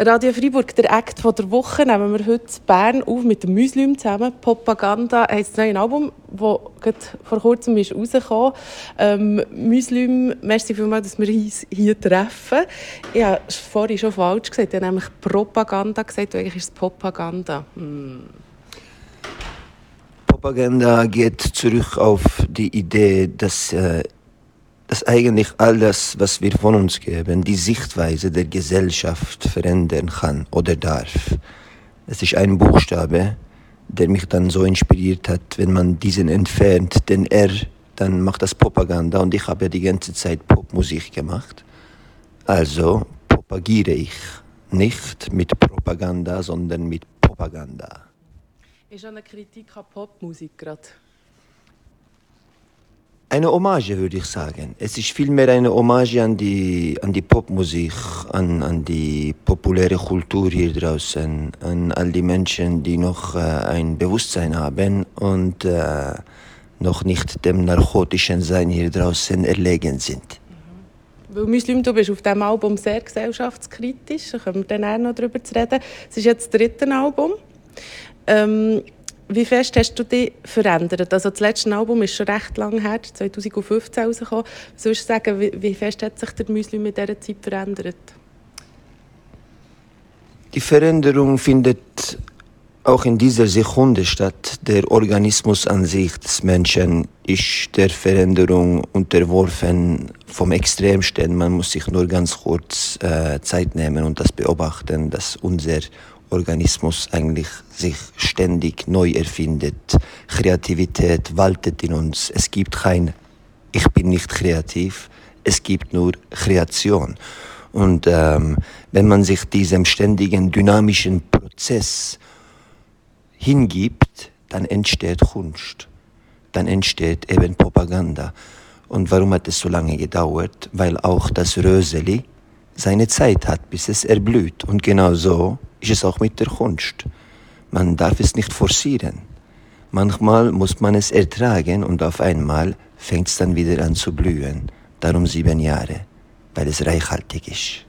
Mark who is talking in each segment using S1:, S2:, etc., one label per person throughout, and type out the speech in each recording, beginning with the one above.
S1: Radio Freiburg, der Act der Woche, nehmen wir heute Bern auf mit dem Muslim zusammen. Propaganda heisst das neue Album, das vor kurzem ist rausgekommen ähm, Muslim, merci vielmals, dass wir uns hier treffen. Ich habe vorhin schon falsch gesagt, ich habe nämlich Propaganda gesagt, eigentlich ist es Propaganda. Hm.
S2: Propaganda geht zurück auf die Idee, dass äh, dass eigentlich alles, was wir von uns geben, die Sichtweise der Gesellschaft verändern kann oder darf. Es ist ein Buchstabe, der mich dann so inspiriert hat, wenn man diesen entfernt, den R, dann macht das Propaganda und ich habe ja die ganze Zeit Popmusik gemacht. Also propagiere ich nicht mit Propaganda, sondern mit Propaganda.
S1: Ist eine Kritik an Popmusik gerade?
S2: Eine Hommage, würde ich sagen. Es ist vielmehr eine Hommage an die, an die Popmusik, an, an die populäre Kultur hier draußen, an all die Menschen, die noch äh, ein Bewusstsein haben und äh, noch nicht dem narkotischen Sein hier draußen erlegen sind.
S1: Mhm. Weil Muslim, du bist auf diesem Album sehr gesellschaftskritisch, da können wir dann auch noch darüber reden. Es ist jetzt das dritte Album. Ähm, wie fest hast du dich verändert? Also das letzte Album ist schon recht lang her, 2015 rausgekommen. Würdest du sagen, wie, wie fest hat sich der Müsli mit dieser Zeit verändert?
S2: Die Veränderung findet auch in dieser Sekunde statt. Der Organismus an sich des Menschen ist der Veränderung unterworfen vom Extremstellen. Man muss sich nur ganz kurz äh, Zeit nehmen und das beobachten, dass unser Organismus eigentlich sich ständig neu erfindet. Kreativität waltet in uns. Es gibt kein Ich bin nicht kreativ, es gibt nur Kreation. Und ähm, wenn man sich diesem ständigen dynamischen Prozess hingibt, dann entsteht Kunst, dann entsteht eben Propaganda. Und warum hat es so lange gedauert? Weil auch das Röseli seine Zeit hat, bis es erblüht. Und genau so ist es auch mit der Kunst. Man darf es nicht forcieren. Manchmal muss man es ertragen und auf einmal fängt es dann wieder an zu blühen. Darum sieben Jahre, weil es reichhaltig ist.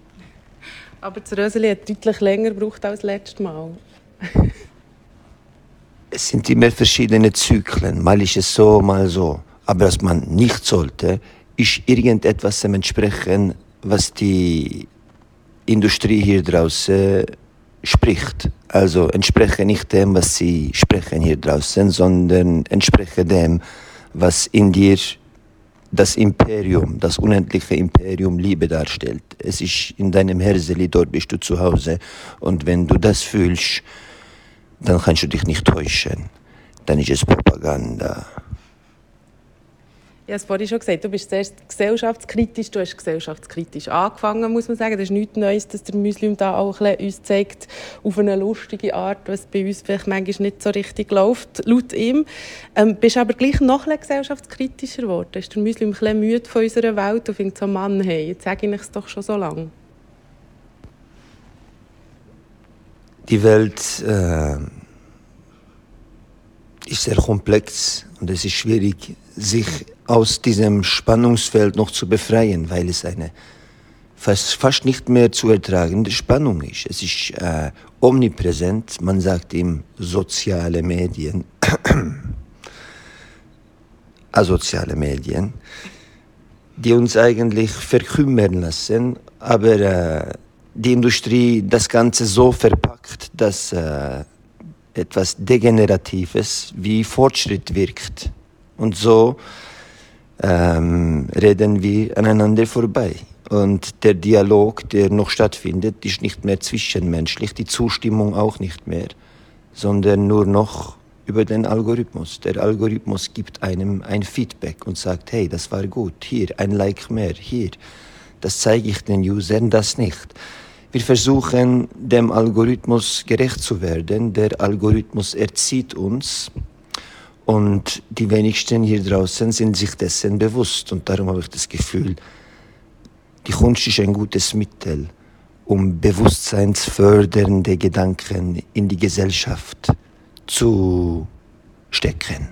S1: Aber das Röseli hat deutlich länger gebraucht als letztes Mal.
S2: es sind immer verschiedene Zyklen. Mal ist es so, mal so. Aber was man nicht sollte, ist irgendetwas entsprechen, was die Industrie hier draußen spricht. Also entspreche nicht dem, was sie sprechen hier draußen, sondern entspreche dem, was in dir das Imperium, das unendliche Imperium Liebe darstellt. Es ist in deinem Herzeli, dort bist du zu Hause. Und wenn du das fühlst, dann kannst du dich nicht täuschen. Dann ist es Propaganda.
S1: Ich habe es vorhin schon gesagt, du bist zuerst gesellschaftskritisch, du hast gesellschaftskritisch angefangen, muss man sagen. Das ist nichts Neues, dass der Muslim da auch ein uns zeigt, auf eine lustige Art, was bei uns vielleicht manchmal nicht so richtig läuft, laut ihm. Ähm, bist aber gleich noch ein gesellschaftskritischer geworden. Ist der Muslim ein bisschen müde von unserer Welt und findet so, Mann, hey, jetzt sage ich es doch schon so lange.
S2: Die Welt äh, ist sehr komplex und es ist schwierig, sich aus diesem Spannungsfeld noch zu befreien, weil es eine fast, fast nicht mehr zu ertragende Spannung ist. Es ist äh, omnipräsent, man sagt ihm soziale Medien, asoziale Medien, die uns eigentlich verkümmern lassen, aber äh, die Industrie das Ganze so verpackt, dass äh, etwas Degeneratives wie Fortschritt wirkt. Und so ähm, reden wir aneinander vorbei. Und der Dialog, der noch stattfindet, ist nicht mehr zwischenmenschlich, die Zustimmung auch nicht mehr, sondern nur noch über den Algorithmus. Der Algorithmus gibt einem ein Feedback und sagt, hey, das war gut, hier ein Like mehr, hier. Das zeige ich den Usern, das nicht. Wir versuchen, dem Algorithmus gerecht zu werden. Der Algorithmus erzieht uns und die wenigsten hier draußen sind sich dessen bewusst. Und darum habe ich das Gefühl, die Kunst ist ein gutes Mittel, um bewusstseinsfördernde Gedanken in die Gesellschaft zu stecken.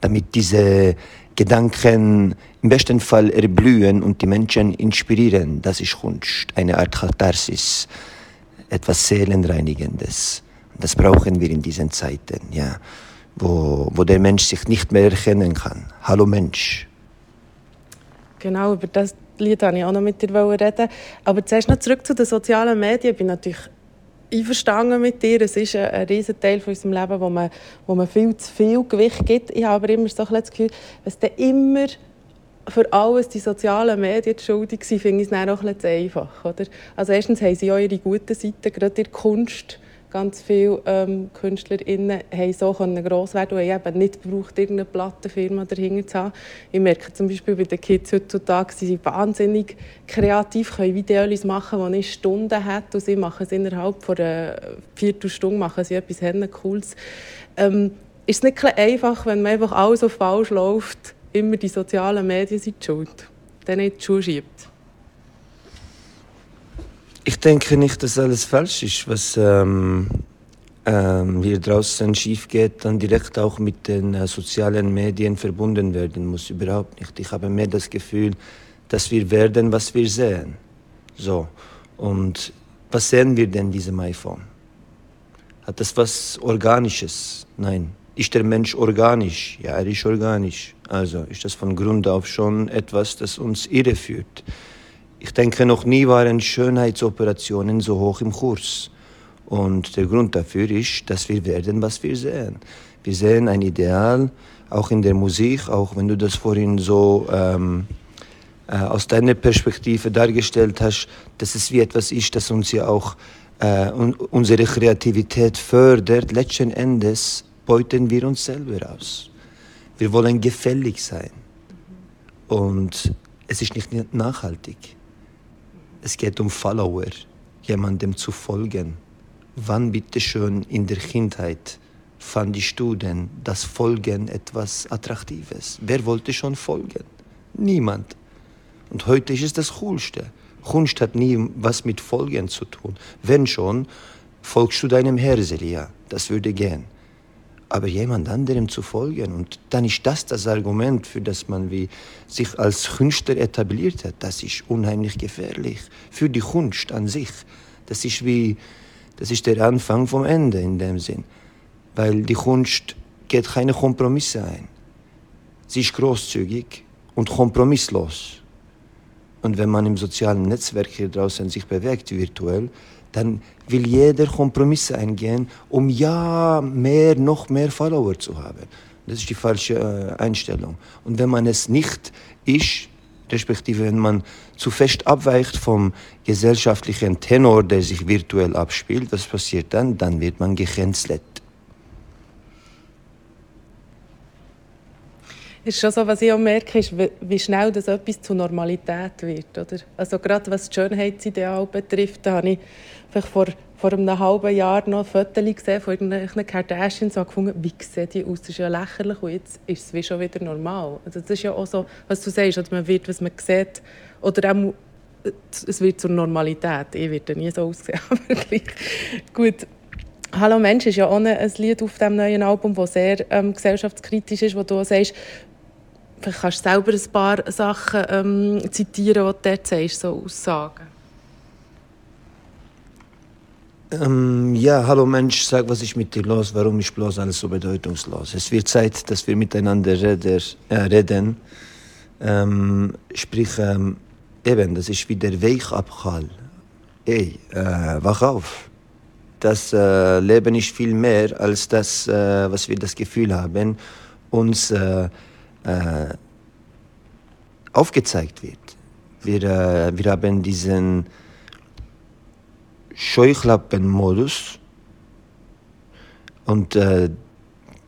S2: Damit diese Gedanken im besten Fall erblühen und die Menschen inspirieren. Das ist Kunst, eine Art Katharsis. etwas Seelenreinigendes. Das brauchen wir in diesen Zeiten, ja, wo, wo der Mensch sich nicht mehr erkennen kann. Hallo Mensch.
S1: Genau, über das Lied wollte ich auch noch mit dir reden. Aber zuerst noch zurück zu den sozialen Medien. Ich bin natürlich einverstanden mit dir. Es ist ein, ein riesen Teil von unserem Leben, wo man, wo man viel zu viel Gewicht gibt. Ich habe aber immer so das Gefühl, dass dann immer für alles die sozialen Medien schuldig sind, finde ich es dann auch ein bisschen einfach. Oder? Also erstens haben sie auch ihre guten Seiten, gerade in der Kunst ganz viele ähm, KünstlerInnen haben so gross werden und haben eben nicht gebraucht, irgendeine Plattenfirma dahinter zu haben. Ich merke zum Beispiel bei den Kids heutzutage, sie sind wahnsinnig kreativ, können Videos machen, die ich Stunden hat und sie machen es innerhalb von einer Viertelstunde machen sie etwas Cooles. Ähm, ist es nicht einfach, wenn man einfach alles so falsch läuft, immer die sozialen Medien sind schuld, dann nicht die Schuhe schiebt?
S2: Ich denke nicht, dass alles falsch ist, was ähm, ähm, hier draußen schief geht, dann direkt auch mit den äh, sozialen Medien verbunden werden muss. Überhaupt nicht. Ich habe mehr das Gefühl, dass wir werden, was wir sehen. So. Und was sehen wir denn diesem iPhone? Hat das was Organisches? Nein. Ist der Mensch organisch? Ja, er ist organisch. Also ist das von Grund auf schon etwas, das uns irreführt. Ich denke, noch nie waren Schönheitsoperationen so hoch im Kurs. Und der Grund dafür ist, dass wir werden, was wir sehen. Wir sehen ein Ideal, auch in der Musik, auch wenn du das vorhin so ähm, äh, aus deiner Perspektive dargestellt hast, dass es wie etwas ist, das uns ja auch äh, unsere Kreativität fördert. Letzten Endes beuten wir uns selber aus. Wir wollen gefällig sein. Und es ist nicht nachhaltig. Es geht um Follower, jemandem zu folgen. Wann bitteschön in der Kindheit fandest du denn das Folgen etwas Attraktives? Wer wollte schon folgen? Niemand. Und heute ist es das Coolste. Kunst hat nie was mit Folgen zu tun. Wenn schon, folgst du deinem Herzen, ja, das würde gehen aber jemand anderem zu folgen. Und dann ist das das Argument, für das man wie sich als Künstler etabliert hat. Das ist unheimlich gefährlich für die Kunst an sich. Das ist wie, das ist der Anfang vom Ende in dem Sinn. Weil die Kunst geht keine Kompromisse ein. Sie ist großzügig und kompromisslos. Und wenn man im sozialen Netzwerk hier draußen sich bewegt, virtuell, dann will jeder Kompromisse eingehen, um ja mehr, noch mehr Follower zu haben. Das ist die falsche äh, Einstellung. Und wenn man es nicht ist, respektive wenn man zu fest abweicht vom gesellschaftlichen Tenor, der sich virtuell abspielt, was passiert dann? Dann wird man gecancelt.
S1: ist schon so, was ich auch merke, ist, wie schnell das etwas zur Normalität wird. Oder? Also gerade was das Schönheitsideal betrifft, da habe ich vielleicht vor, vor einem halben Jahr noch Fotos gesehen von irgendwelchen Kardashians und gefunden, wie sehen die aus, das ist ja lächerlich und jetzt ist es wie schon wieder normal. Also das ist ja auch so, was du sagst, oder man wird, was man sieht, oder auch, es wird zur Normalität. Ich werde nie so aussehen, aber gleich. Gut. «Hallo Mensch» ist ja auch ein Lied auf dem neuen Album, das sehr ähm, gesellschaftskritisch ist, wo du sagst, Vielleicht kannst du selber ein paar Sachen ähm, zitieren, die du dort sagst, so Aussagen.
S2: Ähm, ja, hallo Mensch, sag, was ist mit dir los? Warum ist bloß alles so bedeutungslos? Es wird Zeit, dass wir miteinander reden. Äh, reden. Ähm, sprich, ähm, eben, das ist wie der Wake-up-Call. Ey, äh, wach auf. Das äh, Leben ist viel mehr als das, äh, was wir das Gefühl haben, uns äh, äh, aufgezeigt wird. Wir, wir haben diesen Scheuklappenmodus und äh,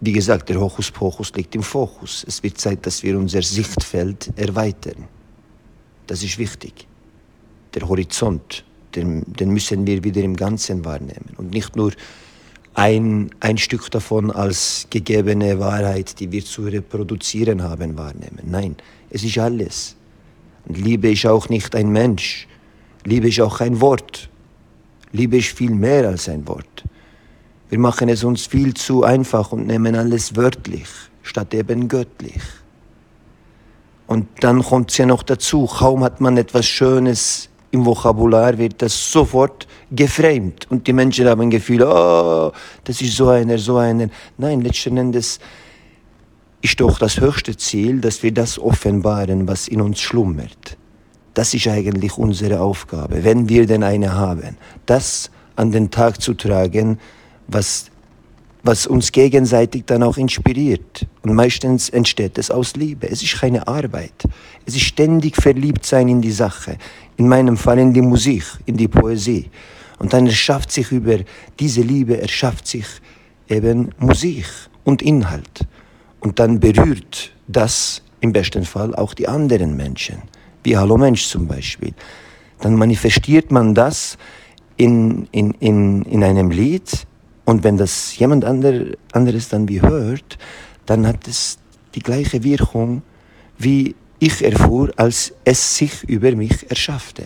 S2: wie gesagt, der Hokuspokus liegt im Fokus. Es wird Zeit, dass wir unser Sichtfeld erweitern. Das ist wichtig. Der Horizont, den, den müssen wir wieder im Ganzen wahrnehmen und nicht nur ein, ein Stück davon als gegebene Wahrheit, die wir zu reproduzieren haben, wahrnehmen. Nein, es ist alles. Und Liebe ist auch nicht ein Mensch. Liebe ist auch ein Wort. Liebe ist viel mehr als ein Wort. Wir machen es uns viel zu einfach und nehmen alles wörtlich, statt eben göttlich. Und dann kommt es ja noch dazu, kaum hat man etwas Schönes im Vokabular wird das sofort geframed und die Menschen haben ein Gefühl, oh, das ist so einer, so einer. Nein, letzten Endes ist doch das höchste Ziel, dass wir das offenbaren, was in uns schlummert. Das ist eigentlich unsere Aufgabe, wenn wir denn eine haben, das an den Tag zu tragen, was was uns gegenseitig dann auch inspiriert. Und meistens entsteht es aus Liebe. Es ist keine Arbeit. Es ist ständig verliebt sein in die Sache. In meinem Fall in die Musik, in die Poesie. Und dann erschafft sich über diese Liebe, erschafft sich eben Musik und Inhalt. Und dann berührt das im besten Fall auch die anderen Menschen, wie Hallo Mensch zum Beispiel. Dann manifestiert man das in, in, in, in einem Lied, und wenn das jemand anderes dann wie hört, dann hat es die gleiche Wirkung, wie ich erfuhr, als es sich über mich erschaffte.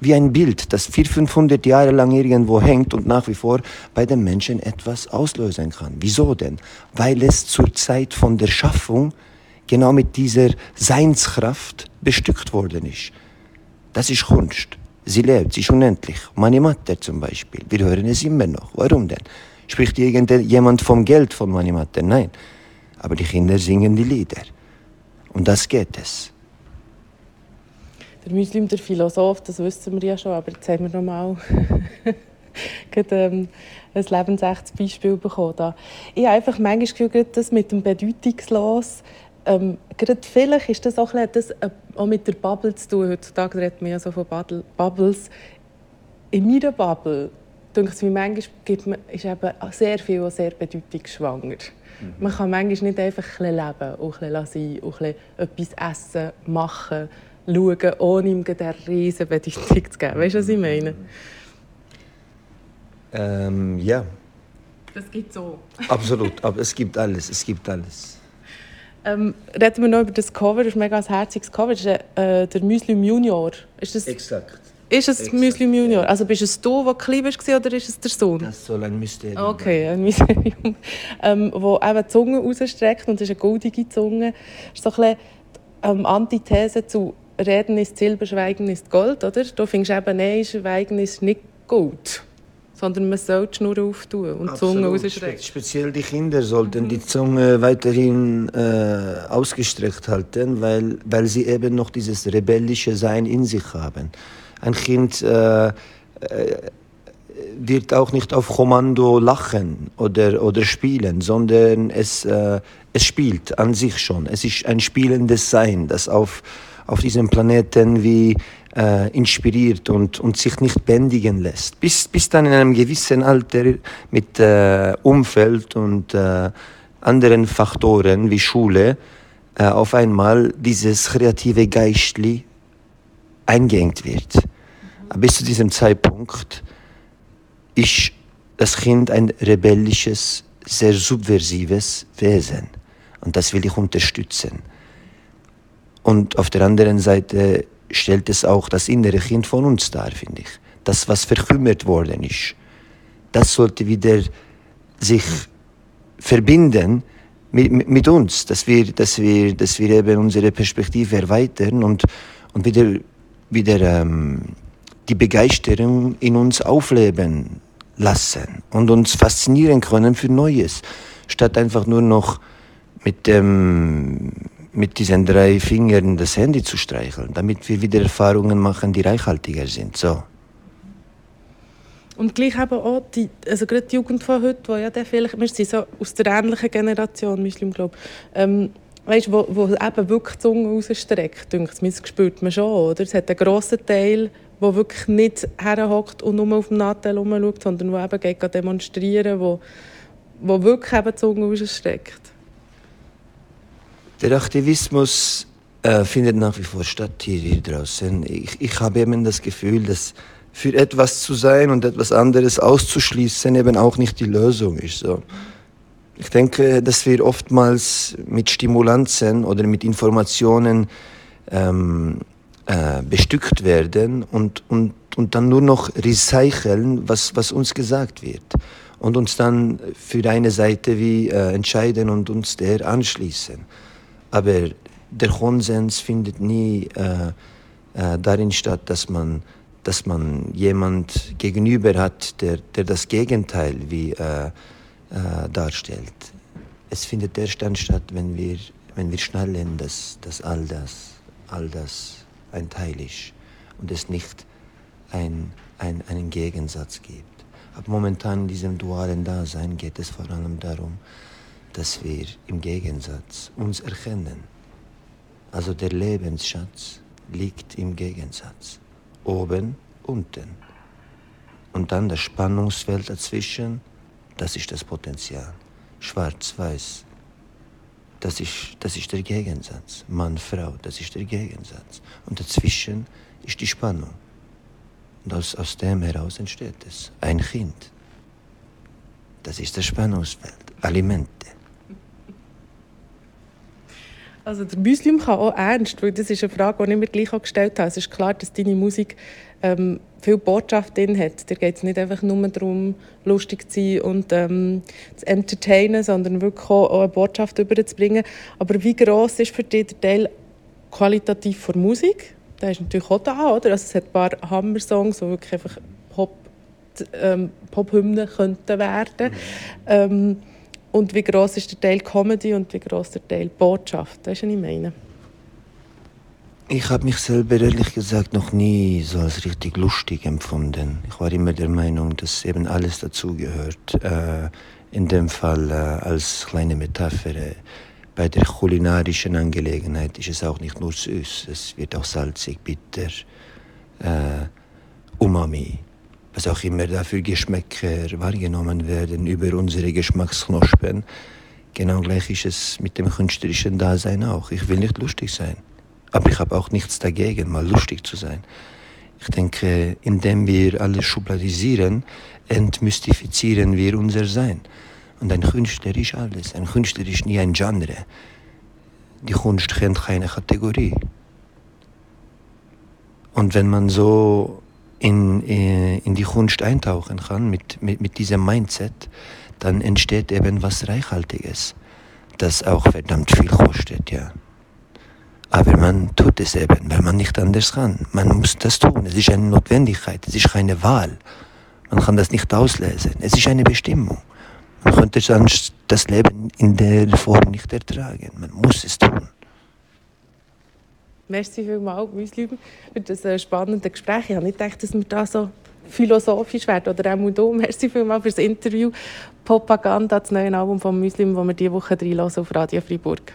S2: Wie ein Bild, das 400, 500 Jahre lang irgendwo hängt und nach wie vor bei den Menschen etwas auslösen kann. Wieso denn? Weil es zur Zeit von der Schaffung genau mit dieser Seinskraft bestückt worden ist. Das ist Kunst. Sie lebt, sie ist unendlich. Mani Matter zum Beispiel. Wir hören es immer noch. Warum denn? Spricht irgendjemand vom Geld von Mani Matter? Nein. Aber die Kinder singen die Lieder. Und das geht es.
S1: Der Muslim, der Philosoph, das wissen wir ja schon, aber jetzt haben wir noch mal ähm, ein lebensechtes Beispiel bekommen. Da. Ich habe einfach manchmal das mit dem Bedeutungslos ähm, gerade vielleicht ist das auch, das äh, auch mit der Bubble zu tun. Heutzutage redet man ja so von Bubbles. In meiner Bubble denke ich, manchmal gibt man, ist eben sehr viel sehr bedeutungsschwanger. Mhm. Man kann manchmal nicht einfach ein leben, auch ein sein, auch ein etwas essen, machen, schauen, ohne ihm eine riesige Bedeutung zu geben. Weißt du, was ich meine?
S2: Ähm, ja.
S1: Das gibt so.
S2: Absolut, aber es gibt alles, es gibt alles.
S1: Ähm, reden wir noch über das Cover, das ist ein mega herziges Cover. Das ist äh, der Muslim Junior.
S2: Ist das, Exakt.
S1: Ist es Exakt. Muslim Junior? Also bist es du, der klein warst, oder ist es der Sohn?
S2: Das soll ein Mysterium
S1: Okay, ein Mysterium. ähm, wo eben die Zunge rausstreckt und es ist eine goldige Zunge. Das ist so ein bisschen ähm, Antithese zu Reden ist Silber, Schweigen ist Gold, oder? Du findest eben, nein, Schweigen ist nicht Gold sondern man soll die Schnur auftun und die Zunge rausstrecken.
S2: Speziell die Kinder sollten mhm. die Zunge weiterhin äh, ausgestreckt halten, weil, weil sie eben noch dieses rebellische Sein in sich haben. Ein Kind äh, äh, wird auch nicht auf Kommando lachen oder, oder spielen, sondern es, äh, es spielt an sich schon. Es ist ein spielendes Sein, das auf, auf diesem Planeten wie äh, inspiriert und, und sich nicht bändigen lässt. Bis, bis dann in einem gewissen Alter mit äh, Umfeld und äh, anderen Faktoren wie Schule äh, auf einmal dieses kreative Geistli eingeengt wird. Bis zu diesem Zeitpunkt ist das Kind ein rebellisches, sehr subversives Wesen. Und das will ich unterstützen. Und auf der anderen Seite stellt es auch das innere Kind von uns dar, finde ich. Das, was verkümmert worden ist. Das sollte wieder sich verbinden mit, mit uns, dass wir, dass, wir, dass wir eben unsere Perspektive erweitern und, und wieder, wieder ähm, die Begeisterung in uns aufleben lassen und uns faszinieren können für Neues, statt einfach nur noch mit dem mit diesen drei Fingern das Handy zu streicheln, damit wir wieder Erfahrungen machen, die reichhaltiger sind. So.
S1: Und gleich eben auch die, also gerade die Jugend von heute, wo ja vielleicht, wir sind so aus der ähnlichen Generation, Muslim, glaube ähm, weißt, wo, wo eben wirklich die Zunge rausstreckt, denke ich, das spürt man schon, oder? Es hat einen grossen Teil, der wirklich nicht herhockt und nur auf dem Nattel herumschaut, sondern der eben geht demonstrieren, wo, wo wirklich eben die Zunge rausstreckt.
S2: Der Aktivismus äh, findet nach wie vor statt hier, hier draußen. Ich, ich habe eben das Gefühl, dass für etwas zu sein und etwas anderes auszuschließen eben auch nicht die Lösung ist. So. Ich denke, dass wir oftmals mit Stimulanzen oder mit Informationen ähm, äh, bestückt werden und, und, und dann nur noch recyceln, was, was uns gesagt wird. Und uns dann für eine Seite wie äh, entscheiden und uns der anschließen. Aber der Konsens findet nie äh, äh, darin statt, dass man dass man jemand gegenüber hat, der, der das Gegenteil wie, äh, äh, darstellt. Es findet erst dann statt, wenn wir, wenn wir schnallen, dass, dass all, das, all das ein Teil ist und es nicht ein, ein, einen Gegensatz gibt. Aber momentan in diesem dualen Dasein geht es vor allem darum, dass wir im Gegensatz uns erkennen. Also der Lebensschatz liegt im Gegensatz. Oben, unten. Und dann das Spannungsfeld dazwischen, das ist das Potenzial. Schwarz-Weiß, das ist, das ist der Gegensatz. Mann, Frau, das ist der Gegensatz. Und dazwischen ist die Spannung. Und aus, aus dem heraus entsteht es. Ein Kind. Das ist das Spannungsfeld. Alimente.
S1: Also der Muslim kann auch ernst, weil das ist eine Frage, die ich mir gleich auch gestellt habe. Es ist klar, dass deine Musik ähm, viel Botschaft drin hat. Da geht es nicht einfach nur darum, lustig zu sein und ähm, zu entertainen, sondern wirklich auch eine Botschaft überzubringen. Aber wie gross ist für dich der Teil qualitativ von Musik? Der ist natürlich auch da, oder? Also es hat ein paar Hammer-Songs, die wirklich einfach Pop, ähm, Pop-Hymnen könnten werden. Mhm. Ähm, und wie groß ist der Teil Comedy und wie groß der Teil Botschaft? Das ist, was ich meine.
S2: Ich habe mich selber ehrlich gesagt noch nie so als richtig lustig empfunden. Ich war immer der Meinung, dass eben alles dazugehört. Äh, in dem Fall äh, als kleine Metapher. Bei der kulinarischen Angelegenheit ist es auch nicht nur süß, es wird auch salzig, bitter, äh, Umami, was auch immer da für Geschmäcker wahrgenommen werden über unsere Geschmacksknospen. Genau gleich ist es mit dem künstlerischen Dasein auch. Ich will nicht lustig sein. Aber ich habe auch nichts dagegen, mal lustig zu sein. Ich denke, indem wir alles schubladisieren, entmystifizieren wir unser Sein. Und ein Künstler ist alles. Ein Künstler ist nie ein Genre. Die Kunst kennt keine Kategorie. Und wenn man so in, äh, in die Kunst eintauchen kann mit, mit, mit diesem Mindset, dann entsteht eben was Reichhaltiges, das auch verdammt viel kostet, ja. Aber man tut es eben, weil man nicht anders kann. Man muss das tun. Es ist eine Notwendigkeit, es ist keine Wahl. Man kann das nicht auslesen. Es ist eine Bestimmung. Man könnte sonst das Leben in der Form nicht ertragen. Man muss es tun.
S1: Merci vielmals, Müslüm, für das äh, spannende Gespräch. Ich habe nicht gedacht, dass wir da so philosophisch werden. Oder auch du. Merci vielmals für das Interview. Propaganda, das neue Album von Muslim, das wir diese Woche reinlassen auf Radio Freiburg.